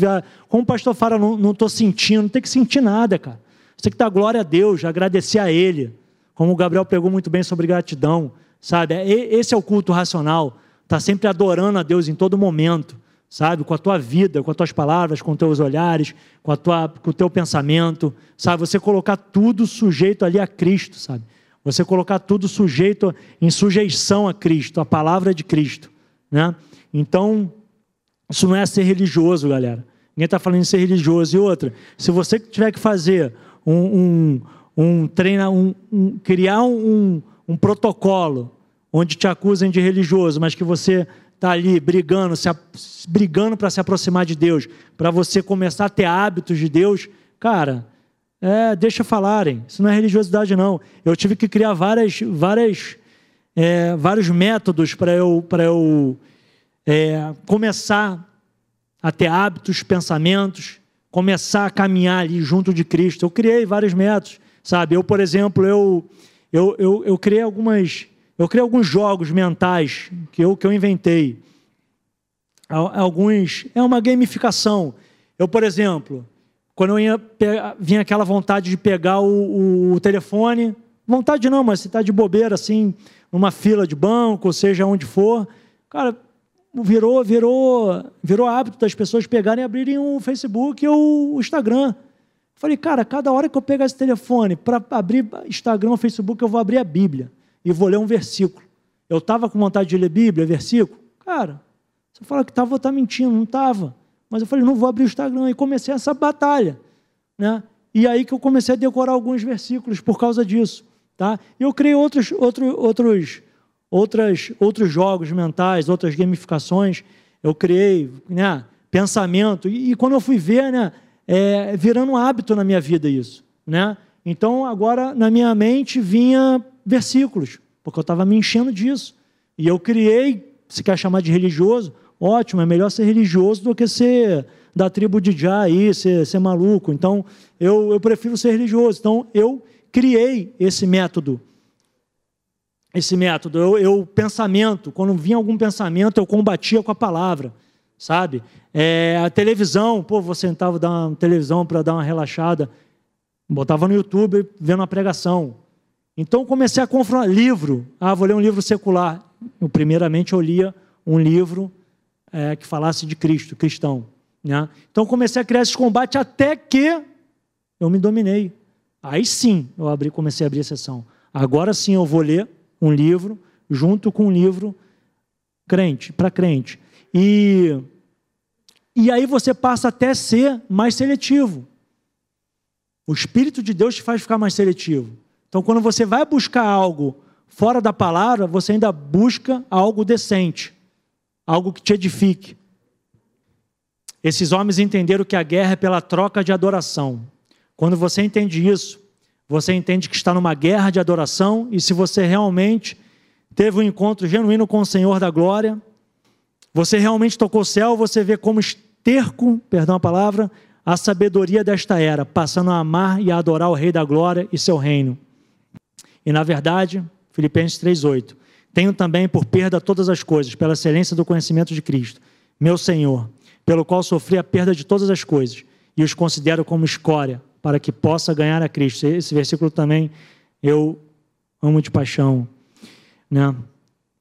como o pastor fala, não estou sentindo, não tem que sentir nada, cara. Você tem que dar glória a Deus, agradecer a Ele. Como o Gabriel pregou muito bem sobre gratidão, sabe? Esse é o culto racional. Está sempre adorando a Deus em todo momento, sabe? Com a tua vida, com as tuas palavras, com os teus olhares, com, a tua, com o teu pensamento, sabe? Você colocar tudo sujeito ali a Cristo, sabe? Você colocar tudo sujeito em sujeição a Cristo, a palavra de Cristo. Né? Então, isso não é ser religioso, galera. Ninguém está falando em ser religioso. E outra, se você tiver que fazer um, um, um treinar, um, um, criar um, um protocolo onde te acusem de religioso, mas que você está ali brigando, se, brigando para se aproximar de Deus, para você começar a ter hábitos de Deus, cara, é, deixa falarem. Isso não é religiosidade, não. Eu tive que criar várias, várias, é, vários métodos para eu, para eu é, começar a ter hábitos, pensamentos, começar a caminhar ali junto de Cristo. Eu criei vários métodos, sabe? Eu, por exemplo, eu, eu, eu, eu criei algumas, eu criei alguns jogos mentais que eu, que eu inventei. Alguns é uma gamificação. Eu, por exemplo, quando eu ia, vinha aquela vontade de pegar o, o, telefone, vontade não, mas você está de bobeira assim, numa fila de banco, seja, onde for, cara, virou, virou, virou hábito das pessoas pegarem e abrirem o Facebook ou o Instagram. Falei, cara, cada hora que eu pegar esse telefone para abrir Instagram ou Facebook, eu vou abrir a Bíblia e vou ler um versículo. Eu estava com vontade de ler Bíblia, versículo? Cara, você fala que estava, vou estar mentindo, não estava. Mas eu falei, não vou abrir o Instagram. E comecei essa batalha. Né? E aí que eu comecei a decorar alguns versículos por causa disso. Tá? Eu criei outros, outro, outros, outras, outros jogos mentais, outras gamificações. Eu criei né, pensamento. E, e quando eu fui ver, né, é, virando um hábito na minha vida isso. Né? Então, agora, na minha mente, vinha versículos, porque eu estava me enchendo disso. E eu criei, se quer chamar de religioso, Ótimo, é melhor ser religioso do que ser da tribo de Já aí, ser, ser maluco. Então, eu, eu prefiro ser religioso. Então, eu criei esse método. Esse método, eu, eu pensamento, quando vinha algum pensamento, eu combatia com a palavra, sabe? É, a televisão, pô, vou sentar, vou dar uma televisão para dar uma relaxada, botava no YouTube vendo a pregação. Então comecei a confrontar livro. Ah, vou ler um livro secular. Eu, primeiramente eu lia um livro é, que falasse de Cristo, cristão. Né? Então comecei a criar esse combate até que eu me dominei. Aí sim eu abri, comecei a abrir a sessão. Agora sim eu vou ler um livro junto com um livro crente, para crente. E, e aí você passa até ser mais seletivo. O Espírito de Deus te faz ficar mais seletivo. Então, quando você vai buscar algo fora da palavra, você ainda busca algo decente algo que te edifique. Esses homens entenderam que a guerra é pela troca de adoração. Quando você entende isso, você entende que está numa guerra de adoração e se você realmente teve um encontro genuíno com o Senhor da glória, você realmente tocou o céu, você vê como esterco, perdão a palavra, a sabedoria desta era, passando a amar e a adorar o Rei da Glória e seu reino. E na verdade, Filipenses 3:8, tenho também por perda todas as coisas, pela excelência do conhecimento de Cristo, meu Senhor, pelo qual sofri a perda de todas as coisas, e os considero como escória, para que possa ganhar a Cristo. Esse versículo também eu amo de paixão. Né?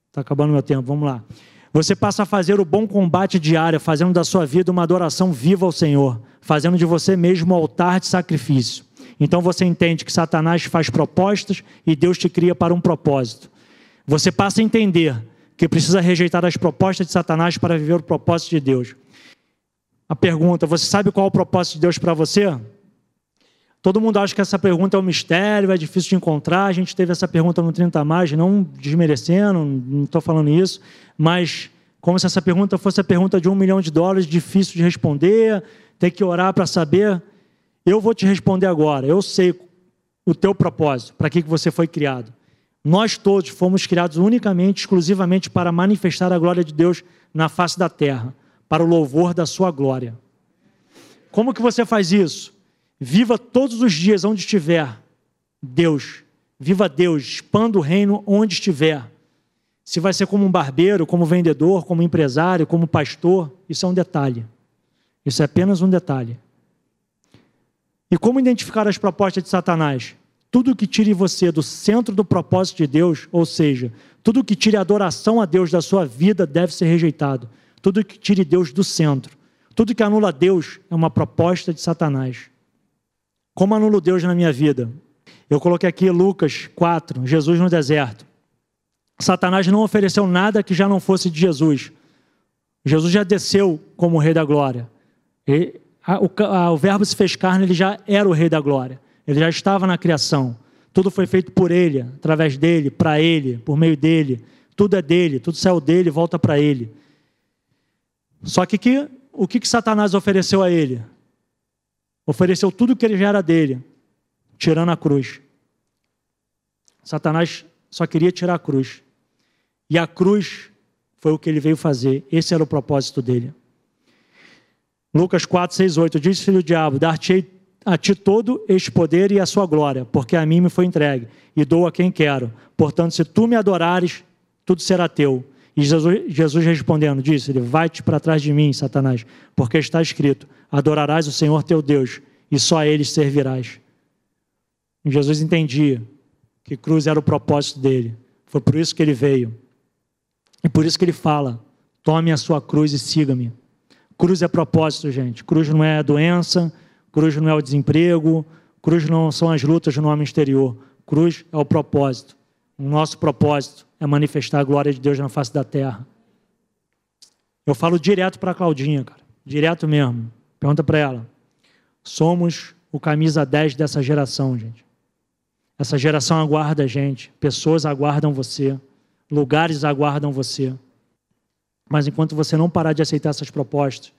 Está acabando meu tempo, vamos lá. Você passa a fazer o bom combate diário, fazendo da sua vida uma adoração viva ao Senhor, fazendo de você mesmo um altar de sacrifício. Então você entende que Satanás faz propostas e Deus te cria para um propósito. Você passa a entender que precisa rejeitar as propostas de Satanás para viver o propósito de Deus. A pergunta: você sabe qual é o propósito de Deus para você? Todo mundo acha que essa pergunta é um mistério, é difícil de encontrar. A gente teve essa pergunta no 30 mais, não desmerecendo, não estou falando isso, mas como se essa pergunta fosse a pergunta de um milhão de dólares, difícil de responder, ter que orar para saber. Eu vou te responder agora. Eu sei o teu propósito, para que você foi criado. Nós todos fomos criados unicamente, exclusivamente para manifestar a glória de Deus na face da terra, para o louvor da sua glória. Como que você faz isso? Viva todos os dias onde estiver, Deus. Viva Deus, expanda o reino onde estiver. Se vai ser como um barbeiro, como vendedor, como empresário, como pastor, isso é um detalhe. Isso é apenas um detalhe. E como identificar as propostas de Satanás? Tudo que tire você do centro do propósito de Deus, ou seja, tudo que tire a adoração a Deus da sua vida deve ser rejeitado. Tudo que tire Deus do centro. Tudo que anula Deus é uma proposta de Satanás. Como anulo Deus na minha vida? Eu coloquei aqui Lucas 4, Jesus no deserto. Satanás não ofereceu nada que já não fosse de Jesus. Jesus já desceu como Rei da Glória. O, a, o Verbo se fez carne, ele já era o Rei da Glória. Ele já estava na criação. Tudo foi feito por ele, através dele, para ele, por meio dele. Tudo é dele, tudo saiu dele volta para ele. Só que, que o que, que Satanás ofereceu a ele? Ofereceu tudo que ele já era dele, tirando a cruz. Satanás só queria tirar a cruz. E a cruz foi o que ele veio fazer. Esse era o propósito dele. Lucas 4, 6, 8. Diz filho do diabo: Dar-te a ti todo este poder e a sua glória, porque a mim me foi entregue, e dou a quem quero. Portanto, se tu me adorares, tudo será teu. E Jesus, Jesus respondendo, disse: Ele vai-te para trás de mim, Satanás, porque está escrito: Adorarás o Senhor teu Deus, e só a ele servirás. E Jesus entendia que cruz era o propósito dele. Foi por isso que ele veio. E por isso que ele fala: tome a sua cruz e siga-me. Cruz é propósito, gente. Cruz não é doença, cruz não é o desemprego, cruz não são as lutas no homem exterior. Cruz é o propósito. O nosso propósito é manifestar a glória de Deus na face da terra. Eu falo direto para Claudinha, cara. Direto mesmo. Pergunta para ela. Somos o camisa 10 dessa geração, gente. Essa geração aguarda a gente. Pessoas aguardam você. Lugares aguardam você. Mas enquanto você não parar de aceitar essas propostas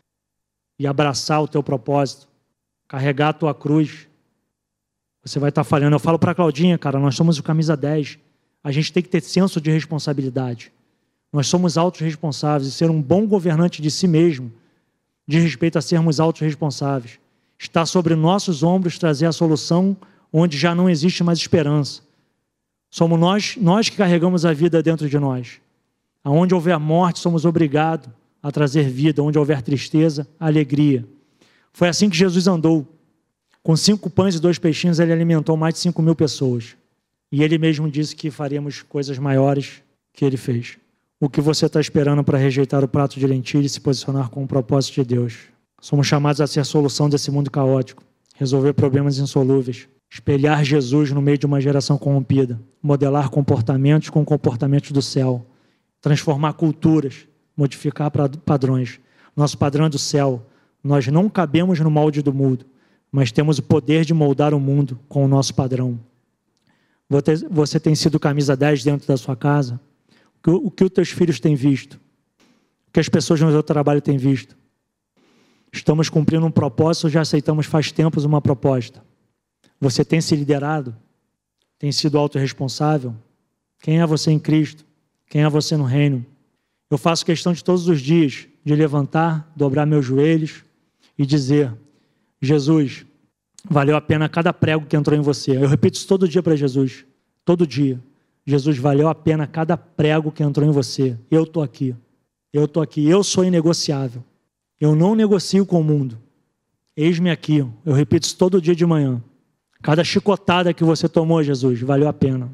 e abraçar o teu propósito, carregar a tua cruz, você vai estar falhando. Eu falo para Claudinha, cara, nós somos o camisa 10. A gente tem que ter senso de responsabilidade. Nós somos autorresponsáveis e ser um bom governante de si mesmo diz respeito a sermos autorresponsáveis. Está sobre nossos ombros trazer a solução onde já não existe mais esperança. Somos nós, nós que carregamos a vida dentro de nós. Aonde houver morte, somos obrigados a trazer vida. Onde houver tristeza, alegria. Foi assim que Jesus andou. Com cinco pães e dois peixinhos, ele alimentou mais de cinco mil pessoas. E ele mesmo disse que faríamos coisas maiores que ele fez. O que você está esperando para rejeitar o prato de lentilha e se posicionar com o propósito de Deus? Somos chamados a ser a solução desse mundo caótico, resolver problemas insolúveis, espelhar Jesus no meio de uma geração corrompida, modelar comportamentos com comportamentos do céu, transformar culturas, modificar padrões. Nosso padrão é do céu. Nós não cabemos no molde do mundo, mas temos o poder de moldar o mundo com o nosso padrão. Você tem sido camisa 10 dentro da sua casa? O que os teus filhos têm visto? O que as pessoas no seu trabalho têm visto? Estamos cumprindo um propósito já aceitamos faz tempos uma proposta? Você tem se liderado? Tem sido autorresponsável? Quem é você em Cristo? Quem é você no reino? Eu faço questão de todos os dias de levantar, dobrar meus joelhos e dizer: Jesus, valeu a pena cada prego que entrou em você. Eu repito isso todo dia para Jesus. Todo dia. Jesus, valeu a pena cada prego que entrou em você. Eu estou aqui. Eu estou aqui. Eu sou inegociável. Eu não negocio com o mundo. Eis-me aqui. Eu repito isso todo dia de manhã. Cada chicotada que você tomou, Jesus, valeu a pena.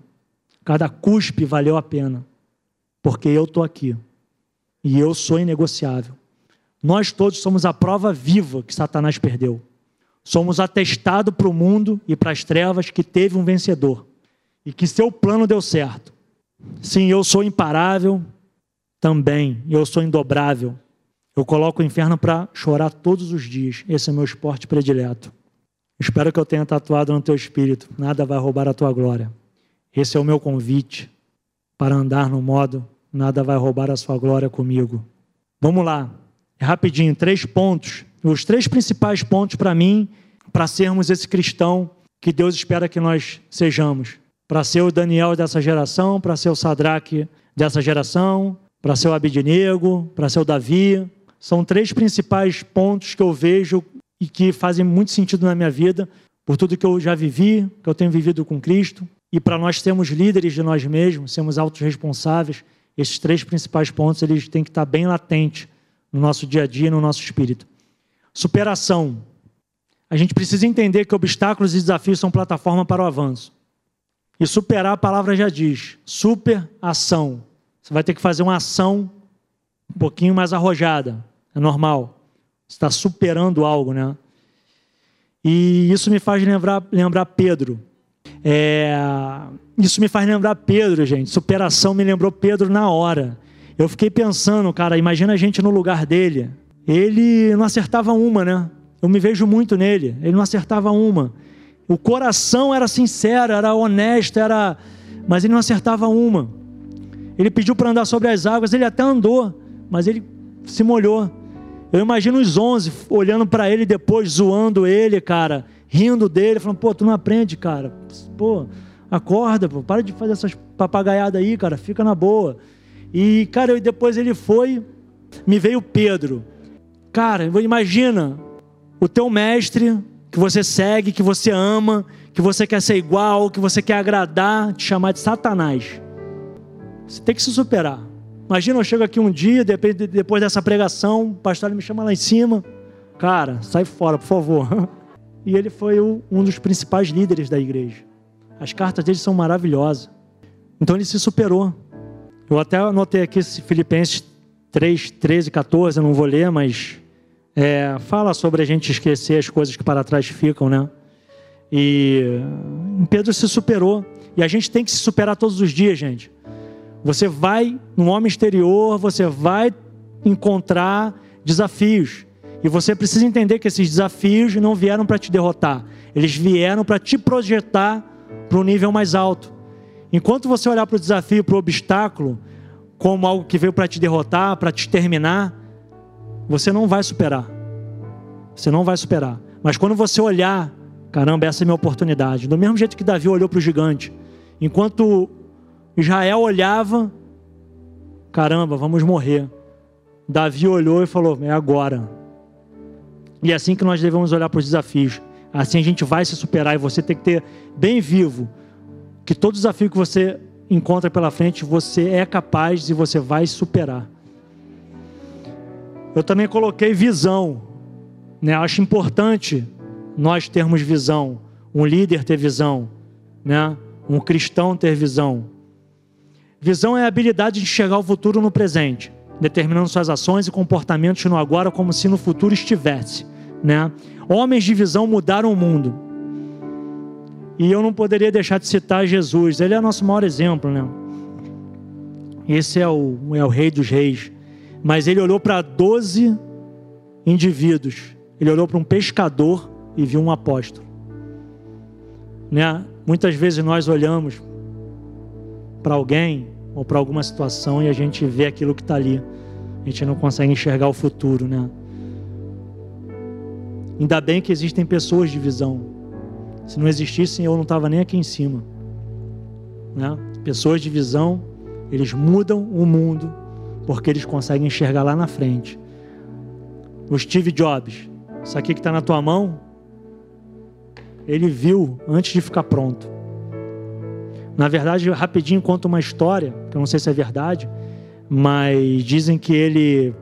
Cada cuspe valeu a pena. Porque eu estou aqui. E eu sou inegociável. Nós todos somos a prova viva que Satanás perdeu. Somos atestado para o mundo e para as trevas que teve um vencedor e que seu plano deu certo. Sim, eu sou imparável também, eu sou indobrável. Eu coloco o inferno para chorar todos os dias. Esse é meu esporte predileto. Espero que eu tenha tatuado no teu espírito. Nada vai roubar a tua glória. Esse é o meu convite para andar no modo nada vai roubar a sua glória comigo. Vamos lá. É rapidinho, três pontos. Os três principais pontos para mim, para sermos esse cristão que Deus espera que nós sejamos. Para ser o Daniel dessa geração, para ser o Sadraque dessa geração, para ser o Abidinego, para ser o Davi. São três principais pontos que eu vejo e que fazem muito sentido na minha vida, por tudo que eu já vivi, que eu tenho vivido com Cristo, e para nós sermos líderes de nós mesmos, sermos autorresponsáveis, esses três principais pontos eles têm que estar bem latentes no nosso dia a dia, no nosso espírito. Superação. A gente precisa entender que obstáculos e desafios são plataforma para o avanço. E superar, a palavra já diz, superação. Você vai ter que fazer uma ação um pouquinho mais arrojada, é normal. Você está superando algo, né? E isso me faz lembrar, lembrar Pedro. É, isso me faz lembrar Pedro, gente. Superação me lembrou Pedro na hora. Eu fiquei pensando, cara, imagina a gente no lugar dele. Ele não acertava uma, né? Eu me vejo muito nele. Ele não acertava uma. O coração era sincero, era honesto, era, mas ele não acertava uma. Ele pediu para andar sobre as águas, ele até andou, mas ele se molhou. Eu imagino os onze olhando para ele depois, zoando ele, cara, rindo dele, falando: pô, tu não aprende, cara. Pô, acorda, pô, para de fazer essas papagaiadas aí, cara, fica na boa. E, cara, depois ele foi, me veio Pedro. Cara, imagina o teu mestre que você segue, que você ama, que você quer ser igual, que você quer agradar, te chamar de Satanás. Você tem que se superar. Imagina eu chego aqui um dia, depois dessa pregação, o pastor me chama lá em cima. Cara, sai fora, por favor. E ele foi um dos principais líderes da igreja. As cartas dele são maravilhosas. Então ele se superou. Eu até anotei aqui Filipenses 3, 13, 14, eu não vou ler, mas é, fala sobre a gente esquecer as coisas que para trás ficam, né? E Pedro se superou. E a gente tem que se superar todos os dias, gente. Você vai no homem exterior, você vai encontrar desafios. E você precisa entender que esses desafios não vieram para te derrotar, eles vieram para te projetar para um nível mais alto. Enquanto você olhar para o desafio, para o obstáculo, como algo que veio para te derrotar, para te terminar, você não vai superar. Você não vai superar. Mas quando você olhar, caramba, essa é minha oportunidade. Do mesmo jeito que Davi olhou para o gigante, enquanto Israel olhava, caramba, vamos morrer. Davi olhou e falou: é agora. E é assim que nós devemos olhar para os desafios. Assim a gente vai se superar e você tem que ter bem vivo que todo desafio que você encontra pela frente, você é capaz e você vai superar. Eu também coloquei visão. Né? Acho importante nós termos visão, um líder ter visão, né? um cristão ter visão. Visão é a habilidade de enxergar o futuro no presente, determinando suas ações e comportamentos no agora como se no futuro estivesse. Né? Homens de visão mudaram o mundo. E eu não poderia deixar de citar Jesus, ele é nosso maior exemplo. Né? Esse é o, é o rei dos reis mas ele olhou para 12 indivíduos. Ele olhou para um pescador e viu um apóstolo. Né? Muitas vezes nós olhamos para alguém ou para alguma situação e a gente vê aquilo que está ali. A gente não consegue enxergar o futuro, né? Ainda bem que existem pessoas de visão. Se não existissem, eu não estava nem aqui em cima. Né? Pessoas de visão, eles mudam o mundo porque eles conseguem enxergar lá na frente. O Steve Jobs, isso aqui que está na tua mão, ele viu antes de ficar pronto. Na verdade, rapidinho conta uma história, que eu não sei se é verdade, mas dizem que ele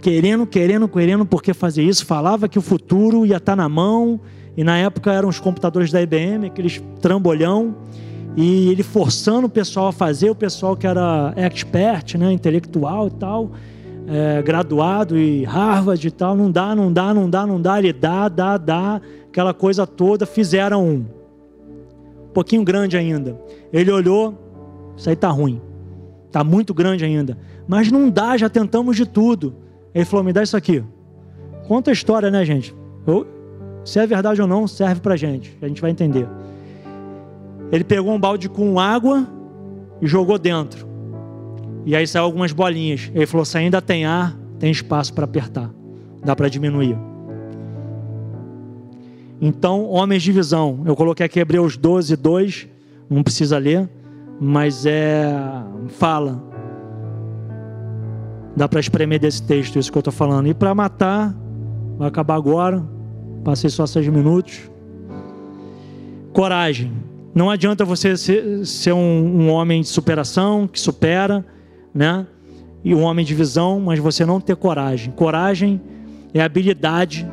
querendo, querendo, querendo porque fazer isso, falava que o futuro ia estar tá na mão, e na época eram os computadores da IBM, aqueles trambolhão, e ele forçando o pessoal a fazer, o pessoal que era expert, né, intelectual e tal, é, graduado e Harvard e tal, não dá, não dá, não dá, não dá, ele dá, dá, dá, aquela coisa toda, fizeram um. Um pouquinho grande ainda. Ele olhou, isso aí tá ruim, tá muito grande ainda, mas não dá, já tentamos de tudo. Ele falou: me dá isso aqui. Conta a história, né, gente? Eu, se é verdade ou não, serve pra gente, a gente vai entender. Ele pegou um balde com água e jogou dentro. E aí saiu algumas bolinhas. Ele falou: se ainda tem ar, tem espaço para apertar. Dá para diminuir. Então, homens de visão. Eu coloquei aqui Hebreus 12, 2. Não precisa ler. Mas é. Fala. Dá para espremer desse texto isso que eu estou falando. E para matar, vai acabar agora. Passei só seis minutos. Coragem. Não adianta você ser, ser um, um, homem de superação, que supera, né? E um homem de visão, mas você não ter coragem. Coragem é habilidade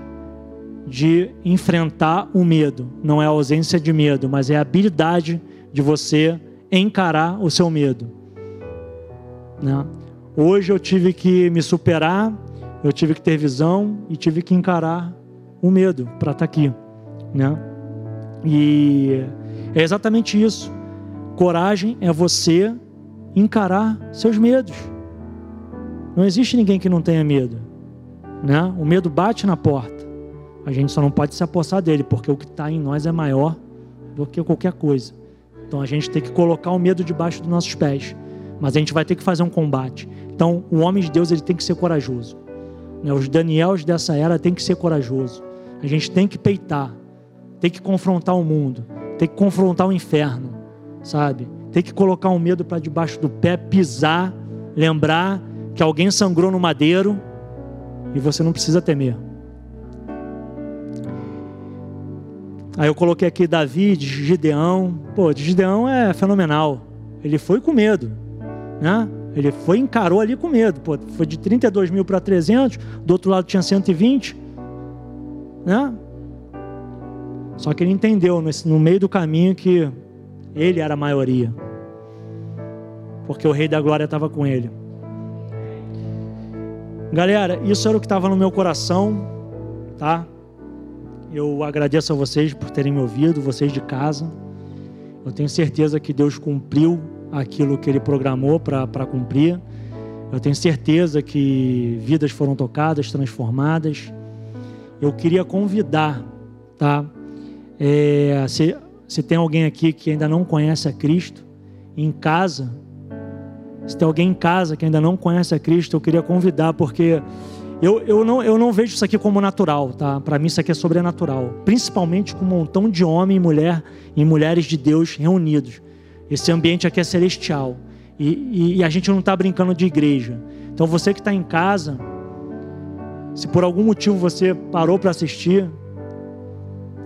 de enfrentar o medo. Não é a ausência de medo, mas é a habilidade de você encarar o seu medo. Né? Hoje eu tive que me superar, eu tive que ter visão e tive que encarar o medo para estar tá aqui, né? E é exatamente isso. Coragem é você encarar seus medos. Não existe ninguém que não tenha medo, né? O medo bate na porta. A gente só não pode se apossar dele, porque o que está em nós é maior do que qualquer coisa. Então a gente tem que colocar o medo debaixo dos nossos pés. Mas a gente vai ter que fazer um combate. Então o homem de Deus ele tem que ser corajoso. Né? Os Daniels dessa era tem que ser corajoso. A gente tem que peitar, tem que confrontar o mundo, tem que confrontar o inferno, sabe? Tem que colocar o medo para debaixo do pé, pisar, lembrar que alguém sangrou no madeiro e você não precisa temer. Aí eu coloquei aqui Davi, de Gideão. Pô, de Gideão é fenomenal. Ele foi com medo, né? Ele foi encarou ali com medo. Pô, foi de 32 mil para 300, do outro lado tinha 120 né? Só que ele entendeu no meio do caminho que ele era a maioria, porque o Rei da Glória estava com ele. Galera, isso era o que estava no meu coração, tá? Eu agradeço a vocês por terem me ouvido, vocês de casa. Eu tenho certeza que Deus cumpriu aquilo que Ele programou para cumprir. Eu tenho certeza que vidas foram tocadas, transformadas eu queria convidar, tá? É, se, se tem alguém aqui que ainda não conhece a Cristo, em casa, se tem alguém em casa que ainda não conhece a Cristo, eu queria convidar, porque eu, eu, não, eu não vejo isso aqui como natural, tá? Para mim isso aqui é sobrenatural, principalmente com um montão de homem e mulher e mulheres de Deus reunidos. Esse ambiente aqui é celestial e, e, e a gente não está brincando de igreja. Então você que está em casa, se por algum motivo você parou para assistir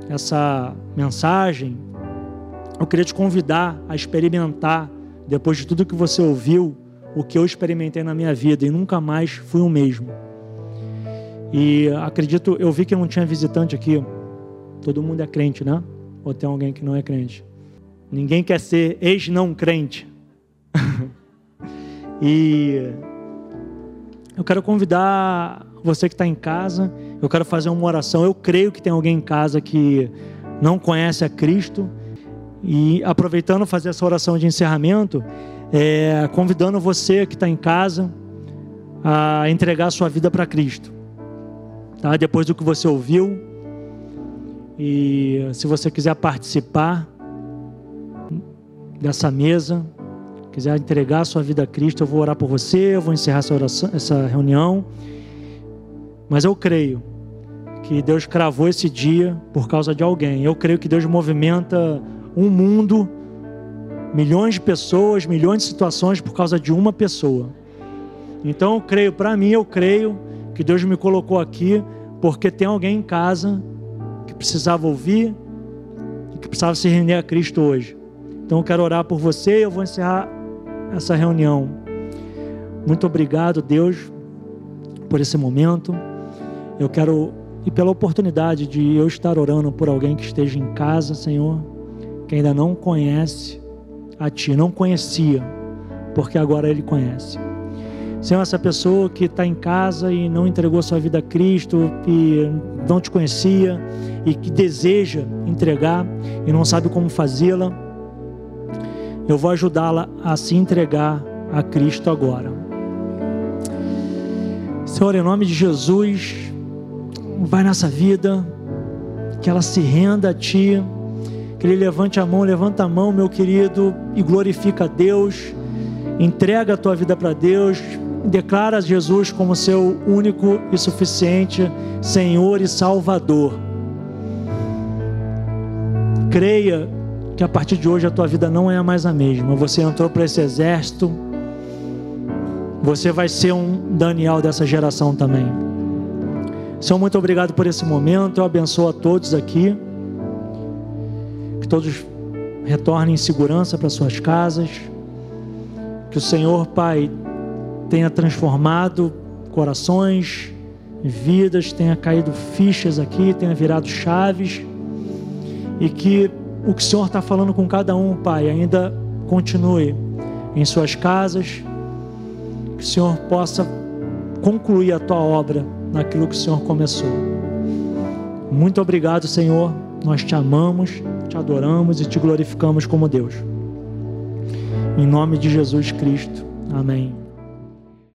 essa mensagem, eu queria te convidar a experimentar, depois de tudo que você ouviu, o que eu experimentei na minha vida e nunca mais fui o mesmo. E acredito, eu vi que não tinha visitante aqui. Todo mundo é crente, né? Ou tem alguém que não é crente? Ninguém quer ser ex-não crente. e eu quero convidar você que está em casa, eu quero fazer uma oração. Eu creio que tem alguém em casa que não conhece a Cristo. E aproveitando fazer essa oração de encerramento, é, convidando você que está em casa a entregar a sua vida para Cristo. Tá? Depois do que você ouviu. E se você quiser participar dessa mesa, quiser entregar sua vida a Cristo, eu vou orar por você, eu vou encerrar essa, oração, essa reunião. Mas eu creio que Deus cravou esse dia por causa de alguém. Eu creio que Deus movimenta um mundo, milhões de pessoas, milhões de situações por causa de uma pessoa. Então eu creio, para mim eu creio que Deus me colocou aqui porque tem alguém em casa que precisava ouvir e que precisava se render a Cristo hoje. Então eu quero orar por você e eu vou encerrar essa reunião. Muito obrigado, Deus, por esse momento. Eu quero, e pela oportunidade de eu estar orando por alguém que esteja em casa, Senhor, que ainda não conhece a Ti, não conhecia, porque agora Ele conhece. Senhor, essa pessoa que está em casa e não entregou sua vida a Cristo, e não te conhecia e que deseja entregar e não sabe como fazê-la, eu vou ajudá-la a se entregar a Cristo agora. Senhor, em nome de Jesus, vai nessa vida, que ela se renda a Ti, que Ele levante a mão, levanta a mão, meu querido, e glorifica a Deus, entrega a tua vida para Deus, declara Jesus como seu único e suficiente Senhor e Salvador. Creia que a partir de hoje a tua vida não é mais a mesma. Você entrou para esse exército, você vai ser um Daniel dessa geração também. Senhor, muito obrigado por esse momento. Eu abençoo a todos aqui. Que todos retornem em segurança para suas casas. Que o Senhor, Pai, tenha transformado corações, vidas, tenha caído fichas aqui, tenha virado chaves. E que o que o Senhor está falando com cada um, Pai, ainda continue em suas casas. Que o Senhor possa concluir a tua obra naquilo que o Senhor começou. Muito obrigado, Senhor. Nós te amamos, te adoramos e te glorificamos como Deus. Em nome de Jesus Cristo. Amém.